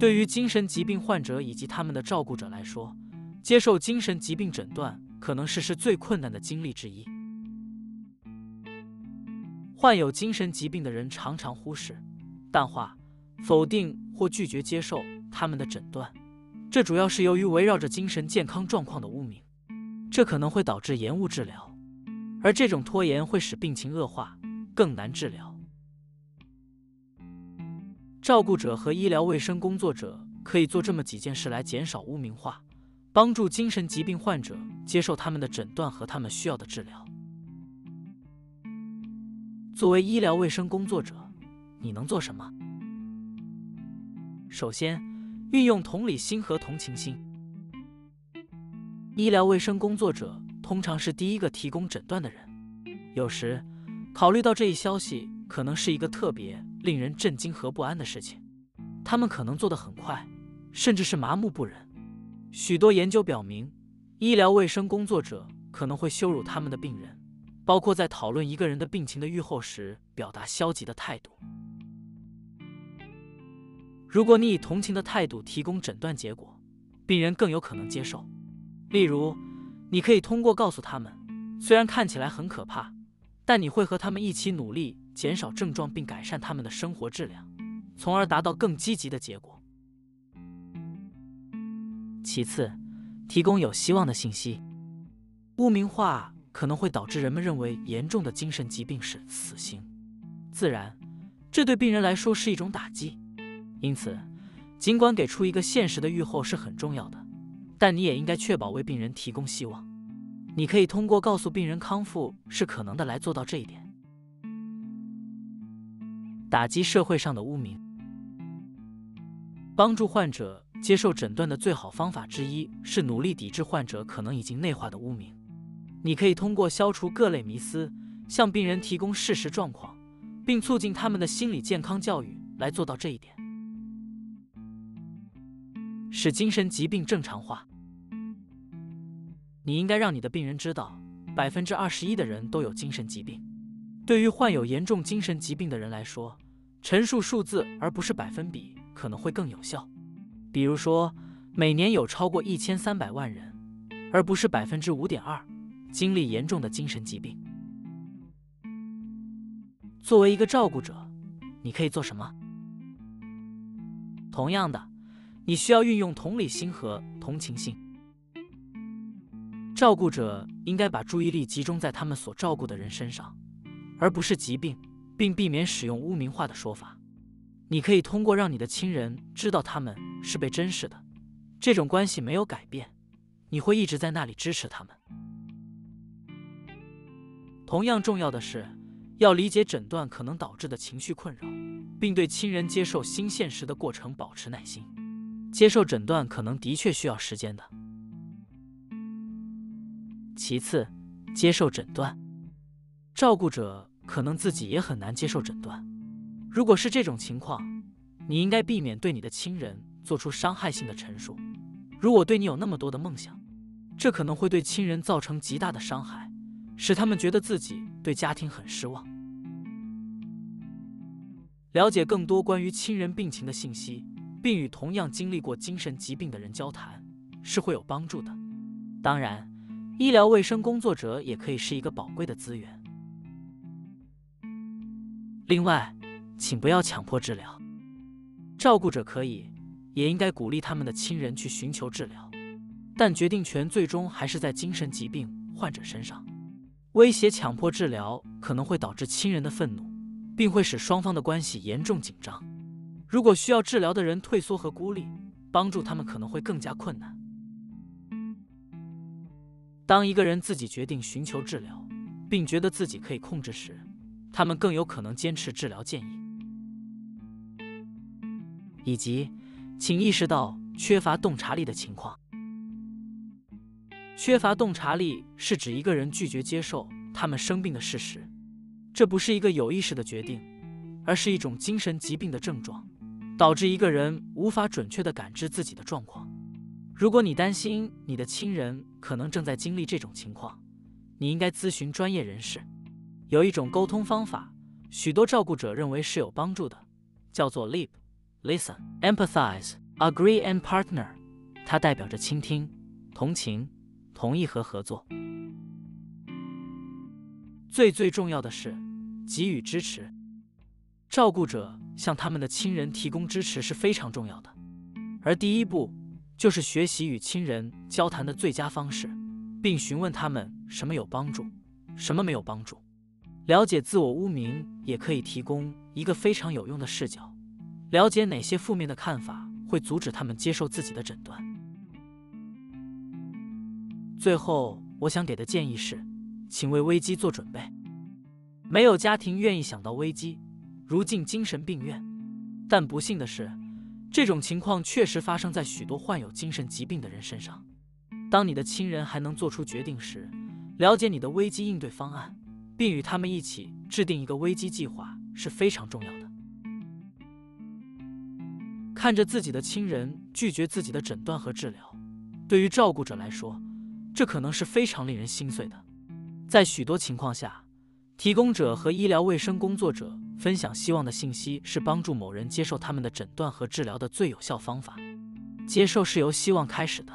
对于精神疾病患者以及他们的照顾者来说，接受精神疾病诊断可能是是最困难的经历之一。患有精神疾病的人常常忽视、淡化、否定或拒绝接受他们的诊断，这主要是由于围绕着精神健康状况的污名，这可能会导致延误治疗，而这种拖延会使病情恶化，更难治疗。照顾者和医疗卫生工作者可以做这么几件事来减少污名化，帮助精神疾病患者接受他们的诊断和他们需要的治疗。作为医疗卫生工作者，你能做什么？首先，运用同理心和同情心。医疗卫生工作者通常是第一个提供诊断的人，有时考虑到这一消息可能是一个特别。令人震惊和不安的事情，他们可能做得很快，甚至是麻木不仁。许多研究表明，医疗卫生工作者可能会羞辱他们的病人，包括在讨论一个人的病情的预后时表达消极的态度。如果你以同情的态度提供诊断结果，病人更有可能接受。例如，你可以通过告诉他们，虽然看起来很可怕，但你会和他们一起努力。减少症状并改善他们的生活质量，从而达到更积极的结果。其次，提供有希望的信息。污名化可能会导致人们认为严重的精神疾病是死刑，自然，这对病人来说是一种打击。因此，尽管给出一个现实的预后是很重要的，但你也应该确保为病人提供希望。你可以通过告诉病人康复是可能的来做到这一点。打击社会上的污名，帮助患者接受诊断的最好方法之一是努力抵制患者可能已经内化的污名。你可以通过消除各类迷思，向病人提供事实状况，并促进他们的心理健康教育来做到这一点。使精神疾病正常化，你应该让你的病人知道，百分之二十一的人都有精神疾病。对于患有严重精神疾病的人来说，陈述数字而不是百分比可能会更有效。比如说，每年有超过一千三百万人，而不是百分之五点二，经历严重的精神疾病。作为一个照顾者，你可以做什么？同样的，你需要运用同理心和同情心。照顾者应该把注意力集中在他们所照顾的人身上。而不是疾病，并避免使用污名化的说法。你可以通过让你的亲人知道他们是被珍视的，这种关系没有改变，你会一直在那里支持他们。同样重要的是，要理解诊断可能导致的情绪困扰，并对亲人接受新现实的过程保持耐心。接受诊断可能的确需要时间的。其次，接受诊断，照顾者。可能自己也很难接受诊断。如果是这种情况，你应该避免对你的亲人做出伤害性的陈述。如果对你有那么多的梦想，这可能会对亲人造成极大的伤害，使他们觉得自己对家庭很失望。了解更多关于亲人病情的信息，并与同样经历过精神疾病的人交谈，是会有帮助的。当然，医疗卫生工作者也可以是一个宝贵的资源。另外，请不要强迫治疗。照顾者可以，也应该鼓励他们的亲人去寻求治疗，但决定权最终还是在精神疾病患者身上。威胁强迫治疗可能会导致亲人的愤怒，并会使双方的关系严重紧张。如果需要治疗的人退缩和孤立，帮助他们可能会更加困难。当一个人自己决定寻求治疗，并觉得自己可以控制时，他们更有可能坚持治疗建议，以及，请意识到缺乏洞察力的情况。缺乏洞察力是指一个人拒绝接受他们生病的事实，这不是一个有意识的决定，而是一种精神疾病的症状，导致一个人无法准确地感知自己的状况。如果你担心你的亲人可能正在经历这种情况，你应该咨询专业人士。有一种沟通方法，许多照顾者认为是有帮助的，叫做 Leap、Listen、Empathize Agree and partner，它代表着倾听、同情、同意和合作。最最重要的是给予支持。照顾者向他们的亲人提供支持是非常重要的，而第一步就是学习与亲人交谈的最佳方式，并询问他们什么有帮助，什么没有帮助。了解自我污名也可以提供一个非常有用的视角，了解哪些负面的看法会阻止他们接受自己的诊断。最后，我想给的建议是，请为危机做准备。没有家庭愿意想到危机。如进精神病院，但不幸的是，这种情况确实发生在许多患有精神疾病的人身上。当你的亲人还能做出决定时，了解你的危机应对方案，并与他们一起制定一个危机计划是非常重要的。看着自己的亲人拒绝自己的诊断和治疗，对于照顾者来说，这可能是非常令人心碎的。在许多情况下，提供者和医疗卫生工作者。分享希望的信息是帮助某人接受他们的诊断和治疗的最有效方法。接受是由希望开始的。